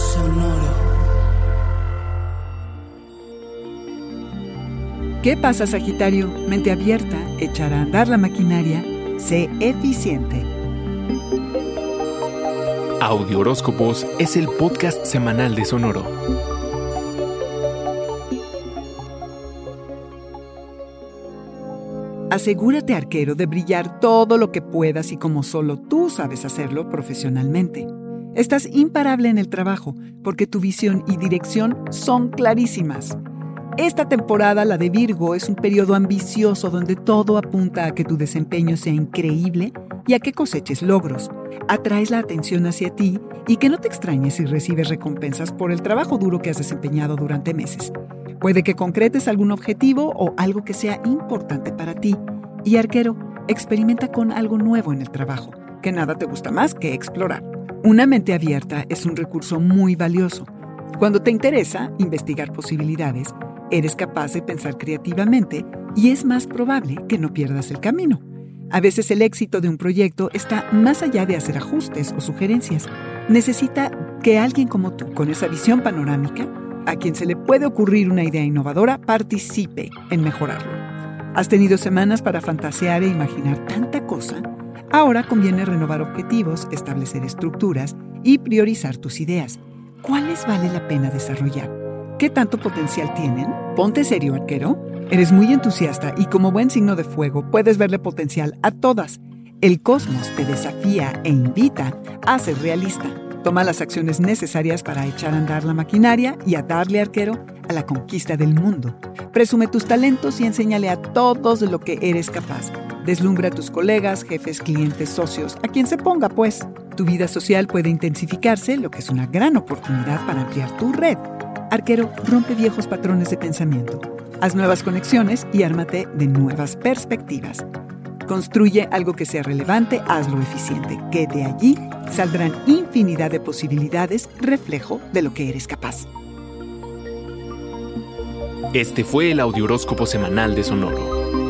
Sonoro. ¿Qué pasa, Sagitario? Mente abierta, echar a andar la maquinaria, sé eficiente. Audio Horóscopos es el podcast semanal de Sonoro. Asegúrate, arquero, de brillar todo lo que puedas y como solo tú sabes hacerlo profesionalmente. Estás imparable en el trabajo porque tu visión y dirección son clarísimas. Esta temporada, la de Virgo, es un periodo ambicioso donde todo apunta a que tu desempeño sea increíble y a que coseches logros. Atraes la atención hacia ti y que no te extrañes si recibes recompensas por el trabajo duro que has desempeñado durante meses. Puede que concretes algún objetivo o algo que sea importante para ti. Y arquero, experimenta con algo nuevo en el trabajo, que nada te gusta más que explorar. Una mente abierta es un recurso muy valioso. Cuando te interesa investigar posibilidades, eres capaz de pensar creativamente y es más probable que no pierdas el camino. A veces el éxito de un proyecto está más allá de hacer ajustes o sugerencias. Necesita que alguien como tú, con esa visión panorámica, a quien se le puede ocurrir una idea innovadora, participe en mejorarlo. ¿Has tenido semanas para fantasear e imaginar tanta cosa? Ahora conviene renovar objetivos, establecer estructuras y priorizar tus ideas. ¿Cuáles vale la pena desarrollar? ¿Qué tanto potencial tienen? Ponte serio, arquero. Eres muy entusiasta y como buen signo de fuego puedes verle potencial a todas. El cosmos te desafía e invita a ser realista. Toma las acciones necesarias para echar a andar la maquinaria y a darle arquero a la conquista del mundo. Presume tus talentos y enséñale a todos de lo que eres capaz. Deslumbra a tus colegas, jefes, clientes, socios, a quien se ponga, pues. Tu vida social puede intensificarse, lo que es una gran oportunidad para ampliar tu red. Arquero, rompe viejos patrones de pensamiento. Haz nuevas conexiones y ármate de nuevas perspectivas. Construye algo que sea relevante, hazlo eficiente, que de allí saldrán infinidad de posibilidades, reflejo de lo que eres capaz. Este fue el Audioróscopo Semanal de Sonoro.